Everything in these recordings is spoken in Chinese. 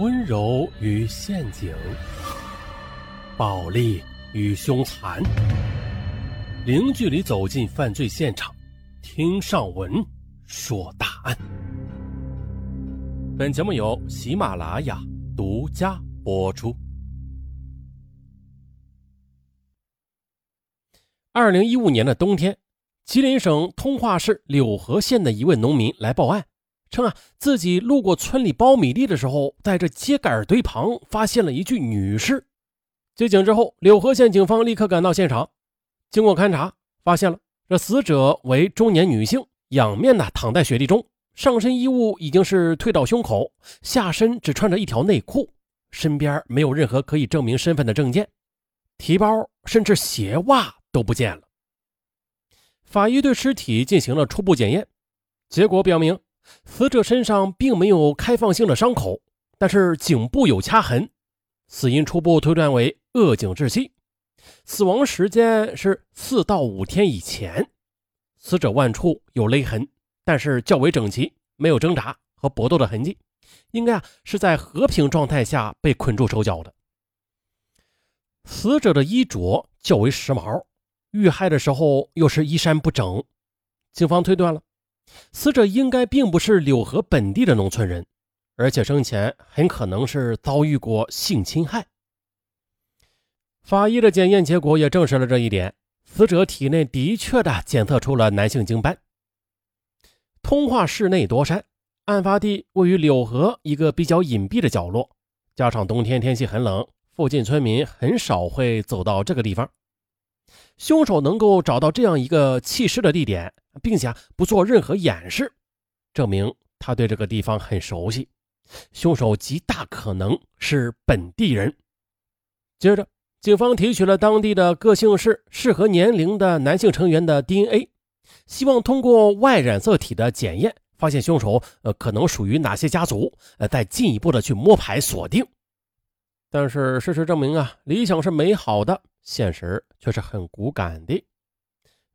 温柔与陷阱，暴力与凶残，零距离走进犯罪现场，听上文说大案。本节目由喜马拉雅独家播出。二零一五年的冬天，吉林省通化市柳河县的一位农民来报案。称啊，自己路过村里苞米地的时候，在这秸秆堆旁发现了一具女尸。接警之后，柳河县警方立刻赶到现场。经过勘查，发现了这死者为中年女性，仰面呢躺在雪地中，上身衣物已经是退到胸口，下身只穿着一条内裤，身边没有任何可以证明身份的证件，提包甚至鞋袜都不见了。法医对尸体进行了初步检验，结果表明。死者身上并没有开放性的伤口，但是颈部有掐痕，死因初步推断为扼颈窒息，死亡时间是四到五天以前。死者腕处有勒痕，但是较为整齐，没有挣扎和搏斗的痕迹，应该啊是在和平状态下被捆住手脚的。死者的衣着较为时髦，遇害的时候又是衣衫不整，警方推断了。死者应该并不是柳河本地的农村人，而且生前很可能是遭遇过性侵害。法医的检验结果也证实了这一点，死者体内的确的检测出了男性精斑。通化市内多山，案发地位于柳河一个比较隐蔽的角落，加上冬天天气很冷，附近村民很少会走到这个地方。凶手能够找到这样一个弃尸的地点，并且不做任何掩饰，证明他对这个地方很熟悉。凶手极大可能是本地人。接着，警方提取了当地的各姓氏适合年龄的男性成员的 DNA，希望通过 Y 染色体的检验，发现凶手呃可能属于哪些家族，呃再进一步的去摸排锁定。但是事实证明啊，理想是美好的。现实却是很骨感的。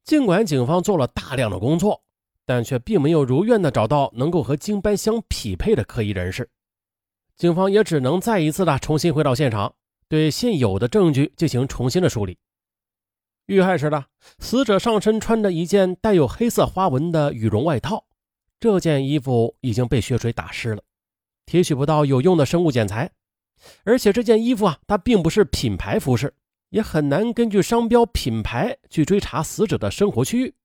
尽管警方做了大量的工作，但却并没有如愿的找到能够和金斑相匹配的可疑人士。警方也只能再一次的重新回到现场，对现有的证据进行重新的梳理。遇害时的死者上身穿着一件带有黑色花纹的羽绒外套，这件衣服已经被血水打湿了，提取不到有用的生物检材，而且这件衣服啊，它并不是品牌服饰。也很难根据商标品牌去追查死者的生活区域。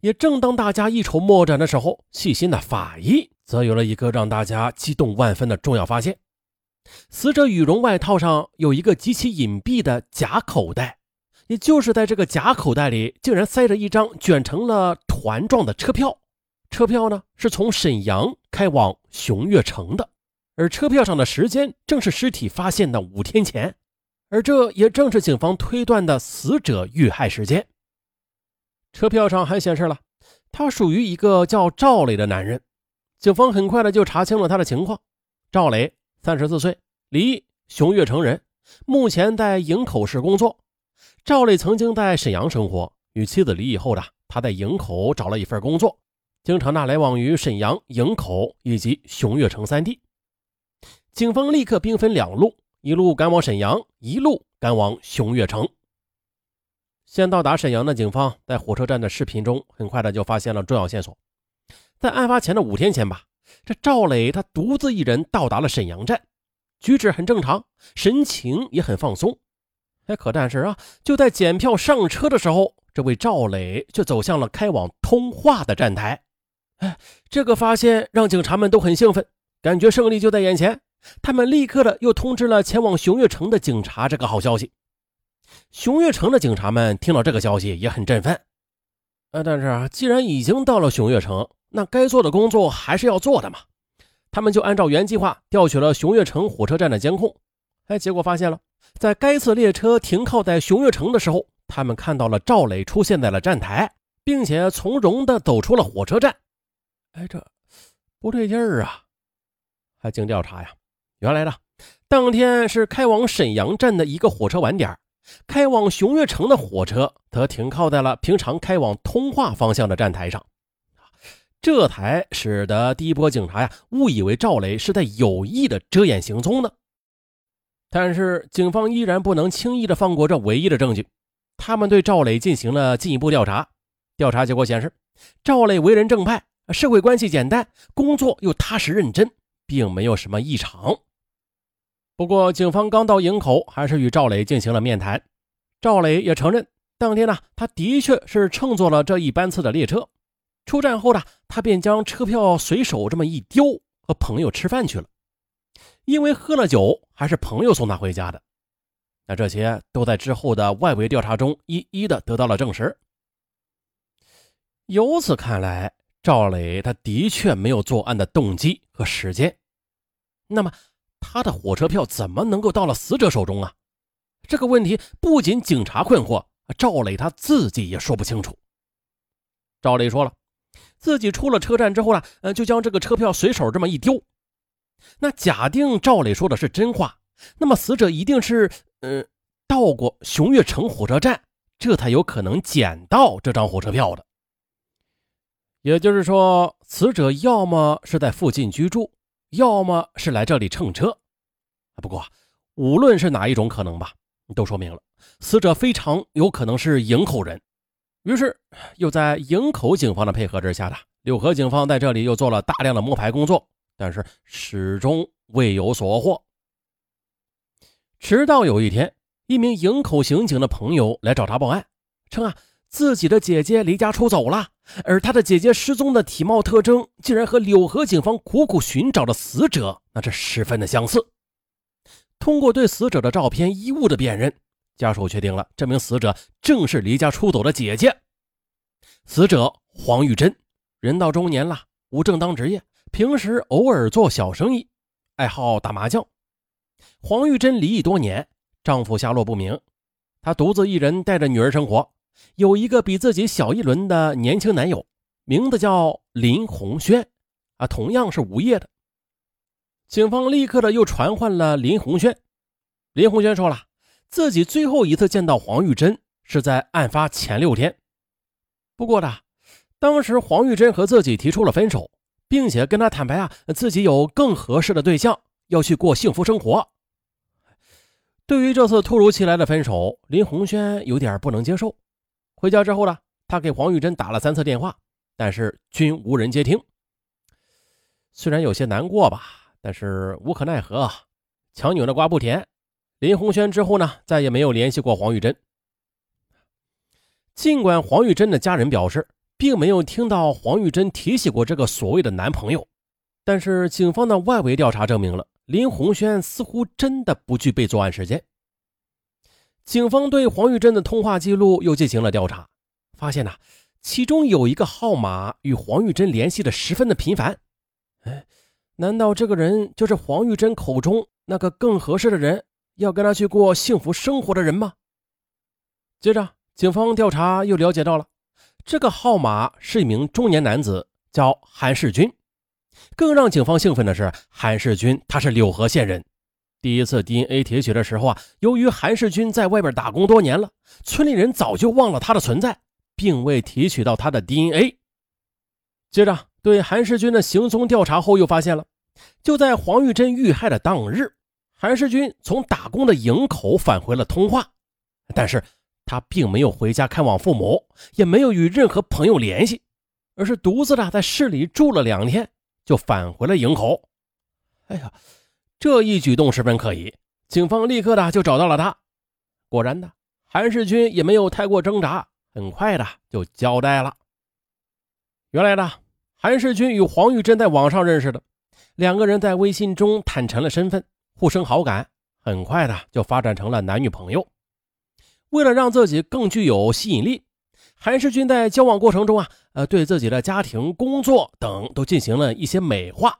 也正当大家一筹莫展的时候，细心的法医则有了一个让大家激动万分的重要发现：死者羽绒外套上有一个极其隐蔽的假口袋，也就是在这个假口袋里，竟然塞着一张卷成了团状的车票。车票呢，是从沈阳开往熊岳城的，而车票上的时间正是尸体发现的五天前。而这也正是警方推断的死者遇害时间。车票上还显示了，他属于一个叫赵磊的男人。警方很快的就查清了他的情况。赵磊，三十四岁，离异，熊岳城人，目前在营口市工作。赵磊曾经在沈阳生活，与妻子离异后的他在营口找了一份工作，经常呢来往于沈阳、营口以及熊岳城三地。警方立刻兵分两路。一路赶往沈阳，一路赶往熊岳城。先到达沈阳的警方，在火车站的视频中，很快的就发现了重要线索。在案发前的五天前吧，这赵磊他独自一人到达了沈阳站，举止很正常，神情也很放松。哎，可但是啊，就在检票上车的时候，这位赵磊却走向了开往通化的站台。哎，这个发现让警察们都很兴奋，感觉胜利就在眼前。他们立刻的又通知了前往熊岳城的警察这个好消息。熊岳城的警察们听到这个消息也很振奋。呃，但是啊，既然已经到了熊岳城，那该做的工作还是要做的嘛。他们就按照原计划调取了熊岳城火车站的监控。哎，结果发现了，在该次列车停靠在熊岳城的时候，他们看到了赵磊出现在了站台，并且从容的走出了火车站。哎，这不对劲儿啊！还经调查呀。原来呢，当天是开往沈阳站的一个火车晚点开往熊岳城的火车则停靠在了平常开往通化方向的站台上。这才使得第一波警察呀误以为赵磊是在有意的遮掩行踪呢。但是警方依然不能轻易的放过这唯一的证据，他们对赵磊进行了进一步调查。调查结果显示，赵磊为人正派，社会关系简单，工作又踏实认真，并没有什么异常。不过，警方刚到营口，还是与赵磊进行了面谈。赵磊也承认，当天呢，他的确是乘坐了这一班次的列车。出站后呢，他便将车票随手这么一丢，和朋友吃饭去了。因为喝了酒，还是朋友送他回家的。那这些都在之后的外围调查中一一的得到了证实。由此看来，赵磊他的确没有作案的动机和时间。那么，他的火车票怎么能够到了死者手中啊？这个问题不仅警察困惑，赵磊他自己也说不清楚。赵磊说了，自己出了车站之后呢，呃，就将这个车票随手这么一丢。那假定赵磊说的是真话，那么死者一定是，呃，到过熊岳城火车站，这才有可能捡到这张火车票的。也就是说，死者要么是在附近居住，要么是来这里乘车。不过，无论是哪一种可能吧，都说明了死者非常有可能是营口人。于是，又在营口警方的配合之下的柳河警方在这里又做了大量的摸排工作，但是始终未有所获。直到有一天，一名营口刑警的朋友来找他报案，称啊。自己的姐姐离家出走了，而他的姐姐失踪的体貌特征竟然和柳河警方苦苦寻找的死者那是十分的相似。通过对死者的照片、衣物的辨认，家属确定了这名死者正是离家出走的姐姐。死者黄玉珍，人到中年了，无正当职业，平时偶尔做小生意，爱好打麻将。黄玉珍离异多年，丈夫下落不明，她独自一人带着女儿生活。有一个比自己小一轮的年轻男友，名字叫林红轩，啊，同样是无业的。警方立刻的又传唤了林红轩。林红轩说了，自己最后一次见到黄玉珍是在案发前六天。不过呢，当时黄玉珍和自己提出了分手，并且跟他坦白啊，自己有更合适的对象，要去过幸福生活。对于这次突如其来的分手，林红轩有点不能接受。回家之后呢，他给黄玉珍打了三次电话，但是均无人接听。虽然有些难过吧，但是无可奈何，强扭的瓜不甜。林红轩之后呢，再也没有联系过黄玉珍。尽管黄玉珍的家人表示，并没有听到黄玉珍提起过这个所谓的男朋友，但是警方的外围调查证明了林红轩似乎真的不具备作案时间。警方对黄玉珍的通话记录又进行了调查，发现呐，其中有一个号码与黄玉珍联系的十分的频繁。哎，难道这个人就是黄玉珍口中那个更合适的人，要跟他去过幸福生活的人吗？接着，警方调查又了解到了，这个号码是一名中年男子，叫韩世军。更让警方兴奋的是，韩世军他是柳河县人。第一次 DNA 提取的时候啊，由于韩世军在外边打工多年了，村里人早就忘了他的存在，并未提取到他的 DNA。接着对韩世军的行踪调查后，又发现了，就在黄玉珍遇害的当日，韩世军从打工的营口返回了通化，但是他并没有回家看望父母，也没有与任何朋友联系，而是独自的在市里住了两天，就返回了营口。哎呀！这一举动十分可疑，警方立刻的就找到了他。果然的，韩世军也没有太过挣扎，很快的就交代了。原来呢，韩世军与黄玉珍在网上认识的，两个人在微信中坦诚了身份，互生好感，很快的就发展成了男女朋友。为了让自己更具有吸引力，韩世军在交往过程中啊，呃，对自己的家庭、工作等都进行了一些美化。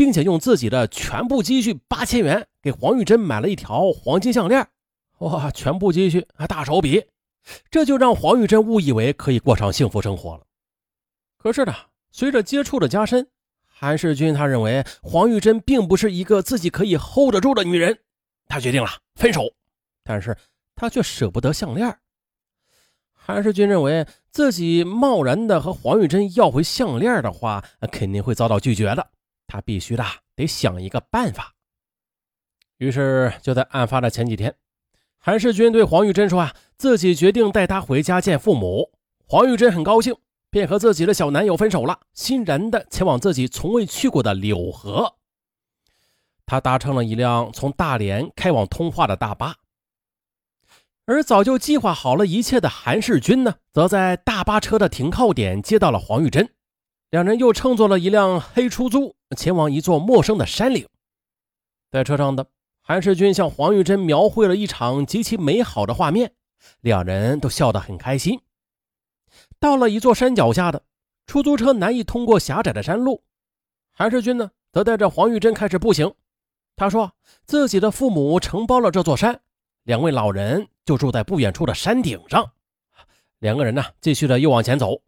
并且用自己的全部积蓄八千元给黄玉珍买了一条黄金项链，哇，全部积蓄啊大手笔，这就让黄玉珍误以为可以过上幸福生活了。可是呢，随着接触的加深，韩世军他认为黄玉珍并不是一个自己可以 hold 得住的女人，他决定了分手，但是他却舍不得项链。韩世军认为自己贸然的和黄玉珍要回项链的话，肯定会遭到拒绝的。他必须的得想一个办法。于是就在案发的前几天，韩世军对黄玉珍说：“啊，自己决定带她回家见父母。”黄玉珍很高兴，便和自己的小男友分手了，欣然的前往自己从未去过的柳河。他搭乘了一辆从大连开往通化的大巴。而早就计划好了一切的韩世军呢，则在大巴车的停靠点接到了黄玉珍，两人又乘坐了一辆黑出租，前往一座陌生的山岭。在车上的韩世军向黄玉珍描绘了一场极其美好的画面，两人都笑得很开心。到了一座山脚下的出租车难以通过狭窄的山路，韩世军呢，则带着黄玉珍开始步行。他说自己的父母承包了这座山。两位老人就住在不远处的山顶上。两个人呢，继续的又往前走。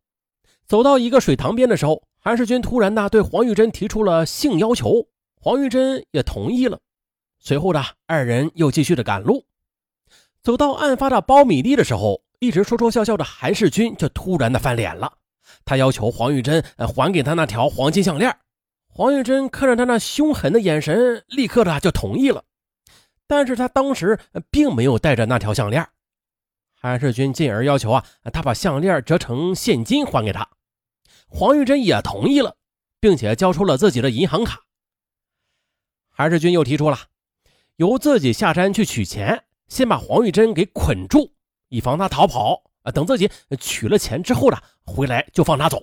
走到一个水塘边的时候，韩世军突然呢对黄玉珍提出了性要求，黄玉珍也同意了。随后呢，二人又继续的赶路。走到案发的苞米地的时候，一直说说笑笑的韩世军就突然的翻脸了。他要求黄玉珍还给他那条黄金项链。黄玉珍看着他那凶狠的眼神，立刻的就同意了。但是他当时并没有带着那条项链，韩世军进而要求啊，他把项链折成现金还给他。黄玉珍也同意了，并且交出了自己的银行卡。韩世军又提出了由自己下山去取钱，先把黄玉珍给捆住，以防他逃跑啊。等自己取了钱之后呢，回来就放他走。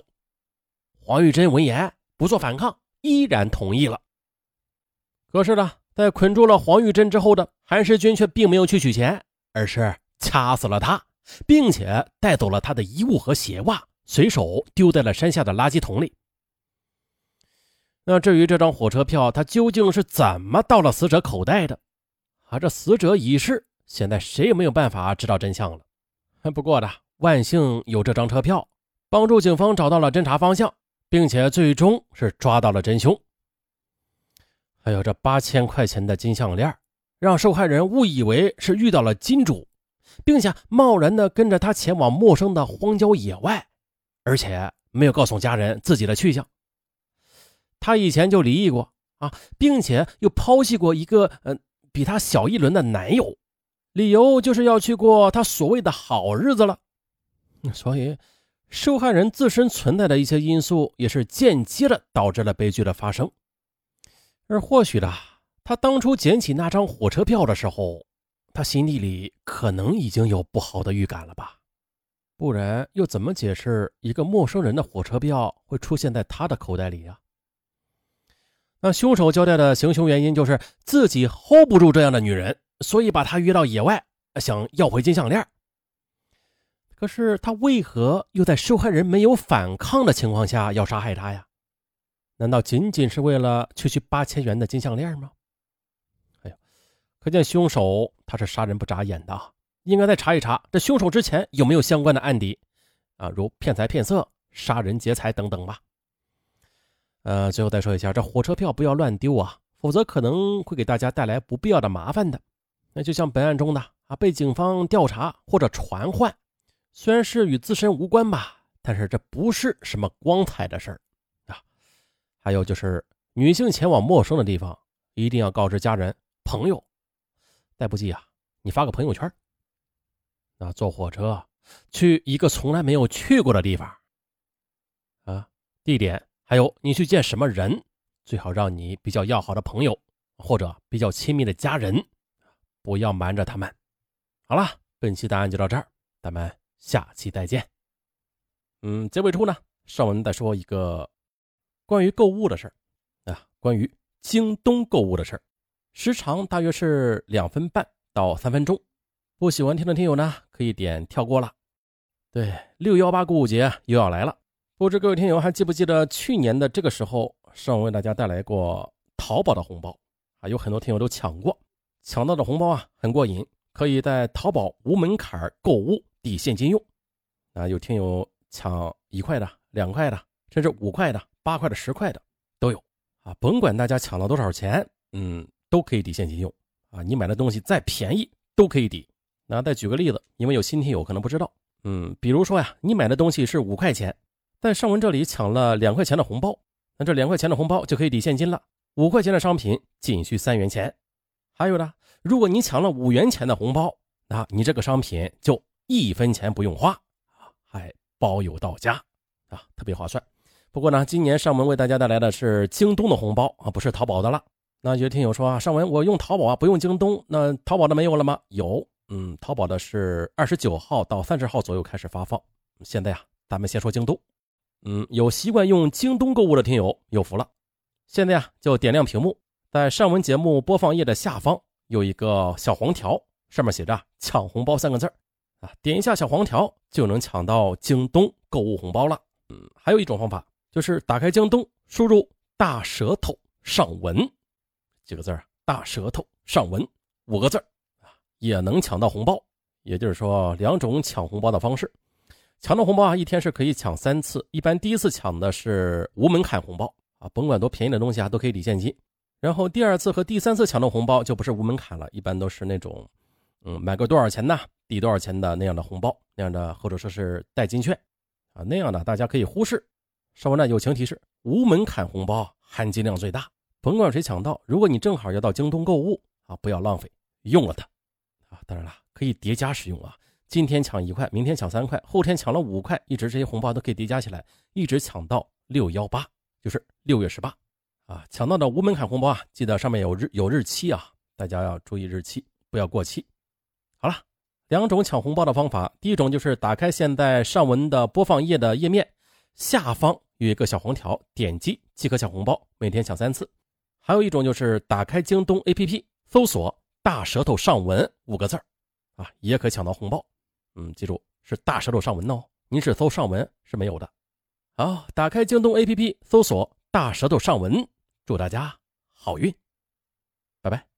黄玉珍闻言不做反抗，依然同意了。可是呢？在捆住了黄玉珍之后的韩世军却并没有去取钱，而是掐死了他，并且带走了他的衣物和鞋袜，随手丢在了山下的垃圾桶里。那至于这张火车票，他究竟是怎么到了死者口袋的？啊，这死者已逝，现在谁也没有办法知道真相了。不过呢，万幸有这张车票，帮助警方找到了侦查方向，并且最终是抓到了真凶。还有这八千块钱的金项链，让受害人误以为是遇到了金主，并且贸然的跟着他前往陌生的荒郊野外，而且没有告诉家人自己的去向。他以前就离异过啊，并且又抛弃过一个嗯比他小一轮的男友，理由就是要去过他所谓的好日子了。所以，受害人自身存在的一些因素，也是间接的导致了悲剧的发生。而或许的，他当初捡起那张火车票的时候，他心底里可能已经有不好的预感了吧？不然又怎么解释一个陌生人的火车票会出现在他的口袋里呀？那凶手交代的行凶原因就是自己 hold 不住这样的女人，所以把她约到野外，想要回金项链。可是他为何又在受害人没有反抗的情况下要杀害她呀？难道仅仅是为了区区八千元的金项链吗？哎呦，可见凶手他是杀人不眨眼的，应该再查一查这凶手之前有没有相关的案底啊，如骗财骗色、杀人劫财等等吧。呃，最后再说一下，这火车票不要乱丢啊，否则可能会给大家带来不必要的麻烦的。那就像本案中的啊，被警方调查或者传唤，虽然是与自身无关吧，但是这不是什么光彩的事儿啊。还有就是，女性前往陌生的地方，一定要告知家人、朋友。再不济啊，你发个朋友圈。那坐火车去一个从来没有去过的地方，啊，地点还有你去见什么人，最好让你比较要好的朋友或者比较亲密的家人，不要瞒着他们。好了，本期答案就到这儿，咱们下期再见。嗯，结尾处呢，上文再说一个。关于购物的事儿啊，关于京东购物的事儿，时长大约是两分半到三分钟。不喜欢听的听友呢，可以点跳过了。对，六幺八购物节又要来了，不知各位听友还记不记得去年的这个时候，上午为大家带来过淘宝的红包啊，有很多听友都抢过，抢到的红包啊很过瘾，可以在淘宝无门槛购物抵现金用。啊，有听友抢一块的、两块的，甚至五块的。八块的、十块的都有啊，甭管大家抢了多少钱，嗯，都可以抵现金用啊。你买的东西再便宜都可以抵。那再举个例子，因为有新听友可能不知道，嗯，比如说呀，你买的东西是五块钱，在上文这里抢了两块钱的红包，那这两块钱的红包就可以抵现金了。五块钱的商品仅需三元钱。还有呢，如果你抢了五元钱的红包，那你这个商品就一分钱不用花，还包邮到家啊，特别划算。不过呢，今年上文为大家带来的是京东的红包啊，不是淘宝的了。那有听友说啊，上文我用淘宝啊，不用京东，那淘宝的没有了吗？有。嗯，淘宝的是二十九号到三十号左右开始发放。现在呀，咱们先说京东。嗯，有习惯用京东购物的听友有福了。现在呀，就点亮屏幕，在上文节目播放页的下方有一个小黄条，上面写着“抢红包”三个字啊，点一下小黄条就能抢到京东购物红包了。嗯，还有一种方法就是打开京东，输入“大舌头上文”几个字啊，“大舌头上文”五个字也能抢到红包，也就是说两种抢红包的方式。抢到红包啊，一天是可以抢三次。一般第一次抢的是无门槛红包啊，甭管多便宜的东西啊，都可以抵现金。然后第二次和第三次抢到红包就不是无门槛了，一般都是那种，嗯，买个多少钱呢，抵多少钱的那样的红包，那样的或者说是代金券啊，那样的大家可以忽视。稍微呢友情提示：无门槛红包含金量最大，甭管谁抢到，如果你正好要到京东购物啊，不要浪费，用了它。啊，当然了，可以叠加使用啊。今天抢一块，明天抢三块，后天抢了五块，一直这些红包都可以叠加起来，一直抢到六幺八，就是六月十八。啊，抢到的无门槛红包啊，记得上面有日有日期啊，大家要注意日期，不要过期。好了，两种抢红包的方法，第一种就是打开现在上文的播放页的页面，下方有一个小黄条，点击即可抢红包，每天抢三次。还有一种就是打开京东 APP，搜索。大舌头上文五个字啊，也可抢到红包。嗯，记住是大舌头上文哦，您只搜上文是没有的。好，打开京东 APP，搜索大舌头上文，祝大家好运。拜拜